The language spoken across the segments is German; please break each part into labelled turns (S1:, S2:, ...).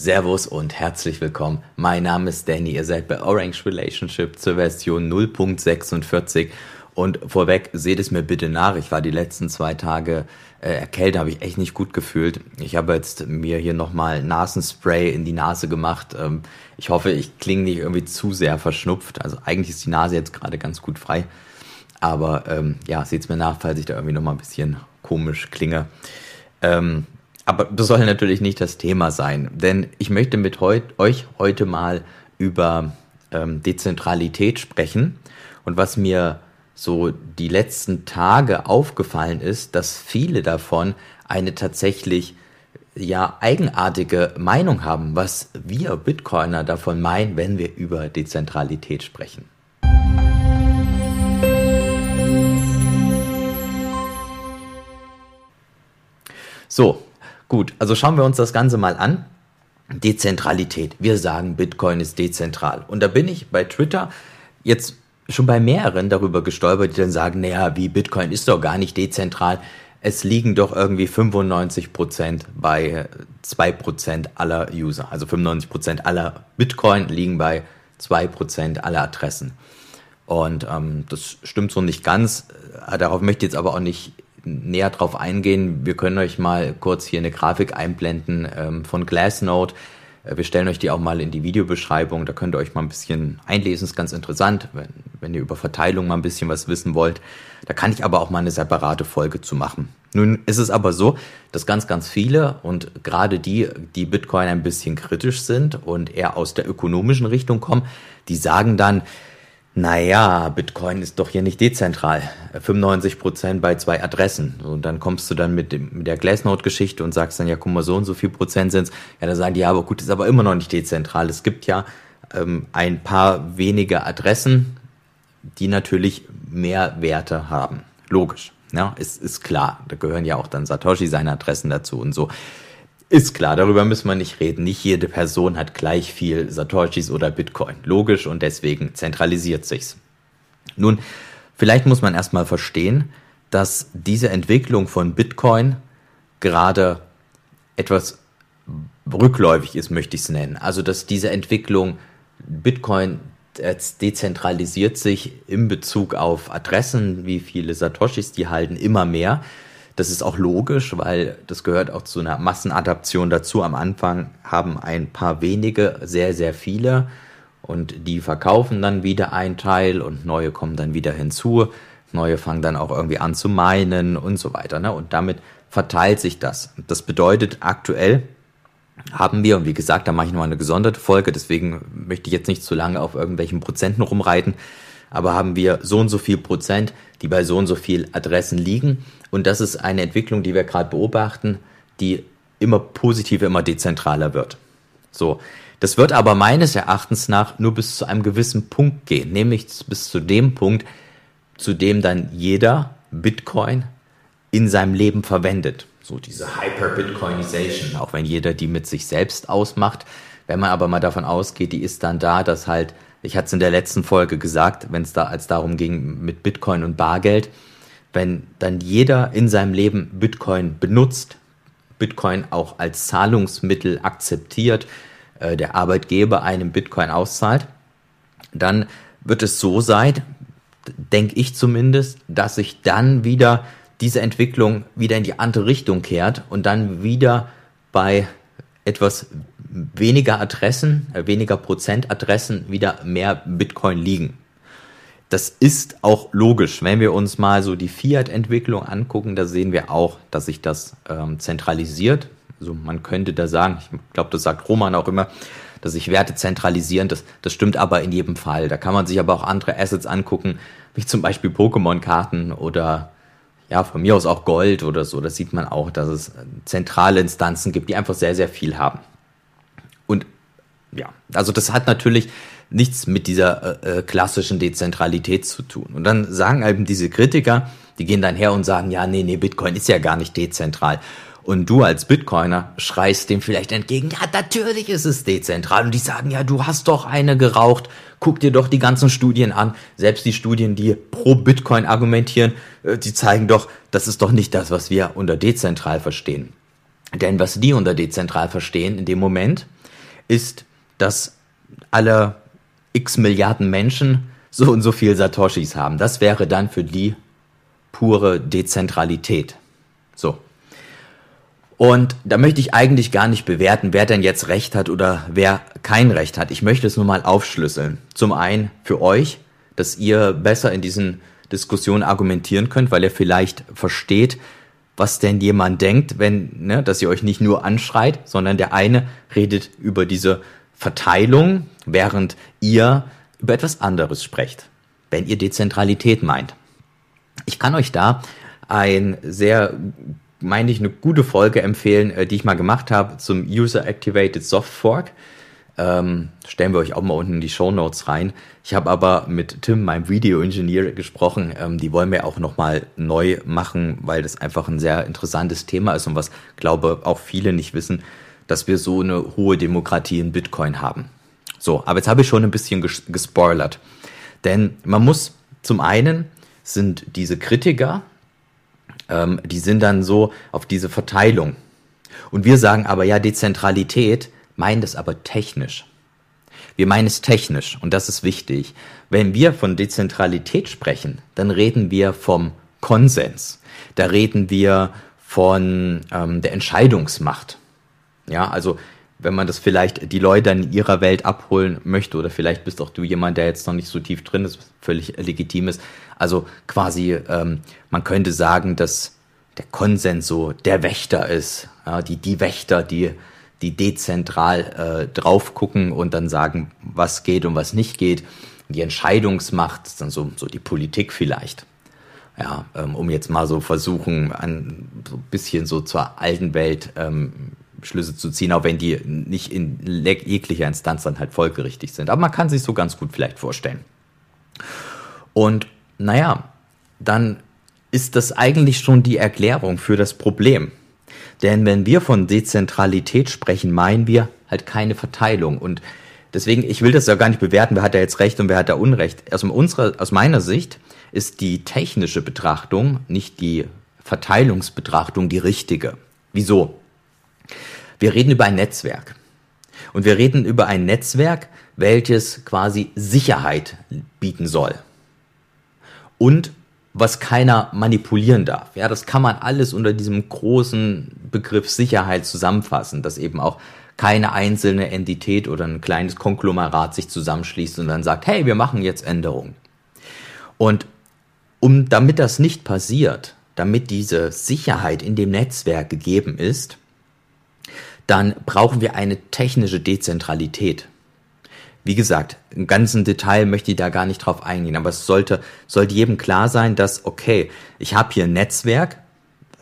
S1: Servus und herzlich willkommen. Mein Name ist Danny. Ihr seid bei Orange Relationship zur Version 0.46 und vorweg seht es mir bitte nach. Ich war die letzten zwei Tage äh, erkältet, habe ich echt nicht gut gefühlt. Ich habe jetzt mir hier nochmal Nasenspray in die Nase gemacht. Ähm, ich hoffe, ich klinge nicht irgendwie zu sehr verschnupft. Also eigentlich ist die Nase jetzt gerade ganz gut frei. Aber ähm, ja, seht es mir nach, falls ich da irgendwie nochmal ein bisschen komisch klinge. Ähm, aber das soll natürlich nicht das Thema sein, denn ich möchte mit heut, euch heute mal über ähm, Dezentralität sprechen. Und was mir so die letzten Tage aufgefallen ist, dass viele davon eine tatsächlich ja eigenartige Meinung haben, was wir Bitcoiner davon meinen, wenn wir über Dezentralität sprechen. So, Gut, also schauen wir uns das Ganze mal an. Dezentralität. Wir sagen, Bitcoin ist dezentral. Und da bin ich bei Twitter jetzt schon bei mehreren darüber gestolpert, die dann sagen, naja, wie Bitcoin ist doch gar nicht dezentral. Es liegen doch irgendwie 95 Prozent bei 2 Prozent aller User. Also 95 Prozent aller Bitcoin liegen bei 2 Prozent aller Adressen. Und ähm, das stimmt so nicht ganz. Darauf möchte ich jetzt aber auch nicht näher drauf eingehen, wir können euch mal kurz hier eine Grafik einblenden ähm, von Glassnode. Äh, wir stellen euch die auch mal in die Videobeschreibung, da könnt ihr euch mal ein bisschen einlesen, ist ganz interessant, wenn, wenn ihr über Verteilung mal ein bisschen was wissen wollt. Da kann ich aber auch mal eine separate Folge zu machen. Nun ist es aber so, dass ganz, ganz viele und gerade die, die Bitcoin ein bisschen kritisch sind und eher aus der ökonomischen Richtung kommen, die sagen dann, naja, Bitcoin ist doch hier nicht dezentral. 95% bei zwei Adressen. Und dann kommst du dann mit, dem, mit der Glassnode-Geschichte und sagst dann, ja, guck mal, so und so viel Prozent sind's. Ja, dann sagen die, ja, aber gut, ist aber immer noch nicht dezentral. Es gibt ja ähm, ein paar wenige Adressen, die natürlich mehr Werte haben. Logisch. Ja, ist, ist klar. Da gehören ja auch dann Satoshi seine Adressen dazu und so. Ist klar, darüber müssen wir nicht reden. Nicht jede Person hat gleich viel Satoshis oder Bitcoin. Logisch und deswegen zentralisiert sich's. Nun, vielleicht muss man erstmal verstehen, dass diese Entwicklung von Bitcoin gerade etwas rückläufig ist, möchte ich es nennen. Also, dass diese Entwicklung Bitcoin dezentralisiert sich in Bezug auf Adressen, wie viele Satoshis die halten, immer mehr. Das ist auch logisch, weil das gehört auch zu einer Massenadaption dazu. Am Anfang haben ein paar wenige sehr, sehr viele und die verkaufen dann wieder einen Teil und neue kommen dann wieder hinzu. Neue fangen dann auch irgendwie an zu meinen und so weiter. Ne? Und damit verteilt sich das. Das bedeutet aktuell haben wir, und wie gesagt, da mache ich noch eine gesonderte Folge, deswegen möchte ich jetzt nicht zu lange auf irgendwelchen Prozenten rumreiten, aber haben wir so und so viel Prozent, die bei so und so viel Adressen liegen. Und das ist eine Entwicklung, die wir gerade beobachten, die immer positiver, immer dezentraler wird. So. Das wird aber meines Erachtens nach nur bis zu einem gewissen Punkt gehen, nämlich bis zu dem Punkt, zu dem dann jeder Bitcoin in seinem Leben verwendet. So diese Hyper-Bitcoinization, auch wenn jeder die mit sich selbst ausmacht. Wenn man aber mal davon ausgeht, die ist dann da, dass halt ich hatte es in der letzten Folge gesagt, wenn es da als darum ging mit Bitcoin und Bargeld, wenn dann jeder in seinem Leben Bitcoin benutzt, Bitcoin auch als Zahlungsmittel akzeptiert, äh, der Arbeitgeber einem Bitcoin auszahlt, dann wird es so sein, denke ich zumindest, dass sich dann wieder diese Entwicklung wieder in die andere Richtung kehrt und dann wieder bei etwas weniger Adressen, äh, weniger Prozentadressen wieder mehr Bitcoin liegen. Das ist auch logisch. Wenn wir uns mal so die Fiat-Entwicklung angucken, da sehen wir auch, dass sich das ähm, zentralisiert. Also man könnte da sagen, ich glaube, das sagt Roman auch immer, dass sich Werte zentralisieren. Das, das stimmt aber in jedem Fall. Da kann man sich aber auch andere Assets angucken, wie zum Beispiel Pokémon-Karten oder ja, von mir aus auch Gold oder so. Das sieht man auch, dass es zentrale Instanzen gibt, die einfach sehr, sehr viel haben. Ja, also das hat natürlich nichts mit dieser äh, äh, klassischen Dezentralität zu tun. Und dann sagen eben diese Kritiker, die gehen dann her und sagen, ja, nee, nee, Bitcoin ist ja gar nicht dezentral. Und du als Bitcoiner schreist dem vielleicht entgegen, ja, natürlich ist es dezentral. Und die sagen, ja, du hast doch eine geraucht. Guck dir doch die ganzen Studien an. Selbst die Studien, die pro Bitcoin argumentieren, äh, die zeigen doch, das ist doch nicht das, was wir unter dezentral verstehen. Denn was die unter dezentral verstehen in dem Moment, ist, dass alle x Milliarden Menschen so und so viel Satoshis haben. Das wäre dann für die pure Dezentralität. So. Und da möchte ich eigentlich gar nicht bewerten, wer denn jetzt Recht hat oder wer kein Recht hat. Ich möchte es nur mal aufschlüsseln. Zum einen für euch, dass ihr besser in diesen Diskussionen argumentieren könnt, weil ihr vielleicht versteht, was denn jemand denkt, wenn, ne, dass ihr euch nicht nur anschreit, sondern der eine redet über diese Verteilung, während ihr über etwas anderes sprecht, wenn ihr Dezentralität meint. Ich kann euch da ein sehr, meine ich, eine gute Folge empfehlen, äh, die ich mal gemacht habe zum User Activated Soft Fork. Ähm, stellen wir euch auch mal unten in die Show Notes rein. Ich habe aber mit Tim, meinem Video-Ingenieur, gesprochen. Ähm, die wollen wir auch nochmal neu machen, weil das einfach ein sehr interessantes Thema ist und was, glaube auch viele nicht wissen, dass wir so eine hohe Demokratie in Bitcoin haben. So, aber jetzt habe ich schon ein bisschen ges gespoilert. Denn man muss zum einen sind diese Kritiker, ähm, die sind dann so auf diese Verteilung. Und wir sagen aber ja, Dezentralität meinen das aber technisch. Wir meinen es technisch und das ist wichtig. Wenn wir von Dezentralität sprechen, dann reden wir vom Konsens. Da reden wir von ähm, der Entscheidungsmacht. Ja, also wenn man das vielleicht die Leute in ihrer Welt abholen möchte oder vielleicht bist auch du jemand, der jetzt noch nicht so tief drin ist, völlig legitim ist. Also quasi, ähm, man könnte sagen, dass der Konsens so der Wächter ist, ja, die die Wächter, die die dezentral äh, drauf gucken und dann sagen, was geht und was nicht geht. Die Entscheidungsmacht ist dann so so die Politik vielleicht. Ja, ähm, um jetzt mal so versuchen, ein so ein bisschen so zur alten Welt ähm, Schlüsse zu ziehen, auch wenn die nicht in jeglicher Instanz dann halt folgerichtig sind. Aber man kann sich so ganz gut vielleicht vorstellen. Und naja, dann ist das eigentlich schon die Erklärung für das Problem. Denn wenn wir von Dezentralität sprechen, meinen wir halt keine Verteilung. Und deswegen, ich will das ja gar nicht bewerten, wer hat da jetzt Recht und wer hat da Unrecht. Aus, unserer, aus meiner Sicht ist die technische Betrachtung, nicht die Verteilungsbetrachtung, die richtige. Wieso? Wir reden über ein Netzwerk. Und wir reden über ein Netzwerk, welches quasi Sicherheit bieten soll. Und was keiner manipulieren darf. Ja, das kann man alles unter diesem großen Begriff Sicherheit zusammenfassen, dass eben auch keine einzelne Entität oder ein kleines Konglomerat sich zusammenschließt und dann sagt, hey, wir machen jetzt Änderungen. Und um, damit das nicht passiert, damit diese Sicherheit in dem Netzwerk gegeben ist, dann brauchen wir eine technische Dezentralität. Wie gesagt, im ganzen Detail möchte ich da gar nicht drauf eingehen, aber es sollte, sollte jedem klar sein, dass, okay, ich habe hier ein Netzwerk.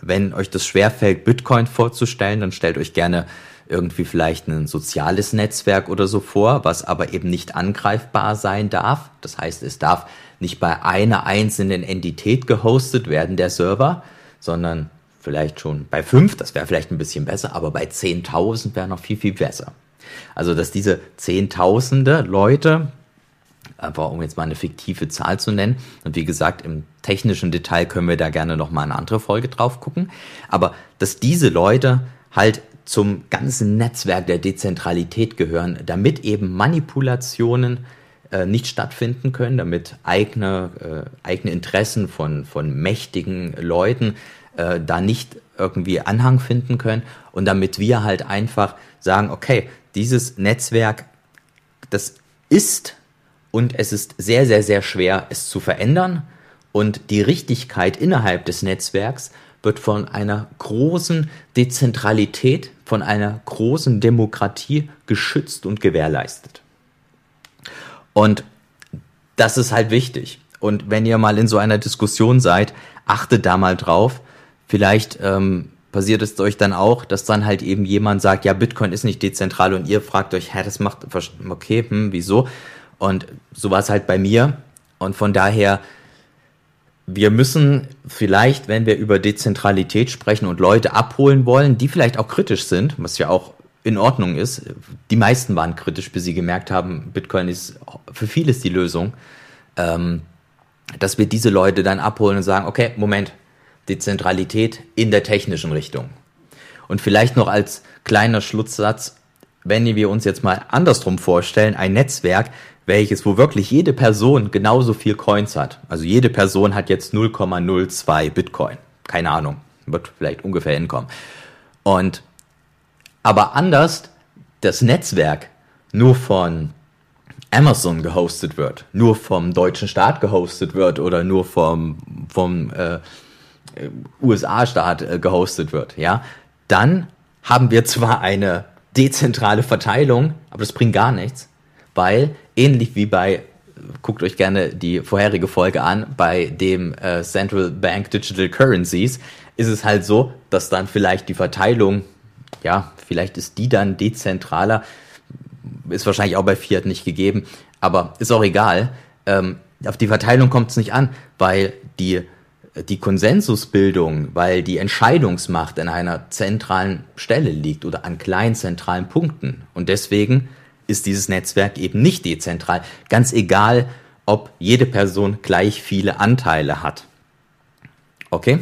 S1: Wenn euch das schwerfällt, Bitcoin vorzustellen, dann stellt euch gerne irgendwie vielleicht ein soziales Netzwerk oder so vor, was aber eben nicht angreifbar sein darf. Das heißt, es darf nicht bei einer einzelnen Entität gehostet werden, der Server, sondern vielleicht schon bei fünf, das wäre vielleicht ein bisschen besser, aber bei 10.000 wäre noch viel, viel besser. Also, dass diese Zehntausende Leute, einfach um jetzt mal eine fiktive Zahl zu nennen, und wie gesagt, im technischen Detail können wir da gerne nochmal eine andere Folge drauf gucken, aber dass diese Leute halt zum ganzen Netzwerk der Dezentralität gehören, damit eben Manipulationen äh, nicht stattfinden können, damit eigene, äh, eigene Interessen von, von mächtigen Leuten äh, da nicht irgendwie Anhang finden können und damit wir halt einfach sagen, okay, dieses Netzwerk, das ist und es ist sehr, sehr, sehr schwer, es zu verändern und die Richtigkeit innerhalb des Netzwerks wird von einer großen Dezentralität, von einer großen Demokratie geschützt und gewährleistet. Und das ist halt wichtig. Und wenn ihr mal in so einer Diskussion seid, achtet da mal drauf, Vielleicht ähm, passiert es euch dann auch, dass dann halt eben jemand sagt, ja, Bitcoin ist nicht dezentral und ihr fragt euch, hä, das macht, okay, hm, wieso? Und so war es halt bei mir. Und von daher, wir müssen vielleicht, wenn wir über Dezentralität sprechen und Leute abholen wollen, die vielleicht auch kritisch sind, was ja auch in Ordnung ist. Die meisten waren kritisch, bis sie gemerkt haben, Bitcoin ist für vieles die Lösung. Ähm, dass wir diese Leute dann abholen und sagen, okay, Moment, Dezentralität in der technischen Richtung. Und vielleicht noch als kleiner Schlusssatz, wenn wir uns jetzt mal andersrum vorstellen, ein Netzwerk, welches, wo wirklich jede Person genauso viel Coins hat. Also jede Person hat jetzt 0,02 Bitcoin. Keine Ahnung. Wird vielleicht ungefähr hinkommen. Und, aber anders das Netzwerk nur von Amazon gehostet wird, nur vom deutschen Staat gehostet wird oder nur vom, vom äh, USA-Staat äh, gehostet wird, ja, dann haben wir zwar eine dezentrale Verteilung, aber das bringt gar nichts, weil ähnlich wie bei, guckt euch gerne die vorherige Folge an, bei dem äh, Central Bank Digital Currencies, ist es halt so, dass dann vielleicht die Verteilung, ja, vielleicht ist die dann dezentraler, ist wahrscheinlich auch bei Fiat nicht gegeben, aber ist auch egal. Ähm, auf die Verteilung kommt es nicht an, weil die, die Konsensusbildung, weil die Entscheidungsmacht an einer zentralen Stelle liegt oder an kleinen zentralen Punkten. Und deswegen ist dieses Netzwerk eben nicht dezentral, ganz egal, ob jede Person gleich viele Anteile hat. Okay,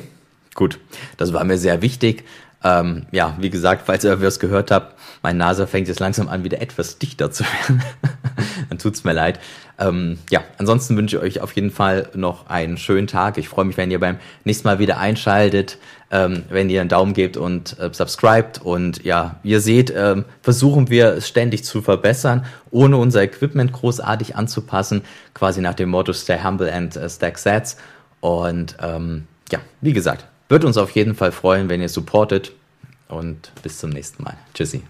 S1: gut, das war mir sehr wichtig. Ähm, ja, wie gesagt, falls ihr was gehört habt, mein Nase fängt jetzt langsam an, wieder etwas dichter zu werden. Dann tut's mir leid. Ähm, ja, ansonsten wünsche ich euch auf jeden Fall noch einen schönen Tag. Ich freue mich, wenn ihr beim nächsten Mal wieder einschaltet, ähm, wenn ihr einen Daumen gebt und äh, subscribt. Und ja, ihr seht, ähm, versuchen wir es ständig zu verbessern, ohne unser Equipment großartig anzupassen, quasi nach dem Motto Stay Humble and uh, Stack Sets. Und ähm, ja, wie gesagt, würde uns auf jeden Fall freuen, wenn ihr supportet. Und bis zum nächsten Mal. Tschüssi.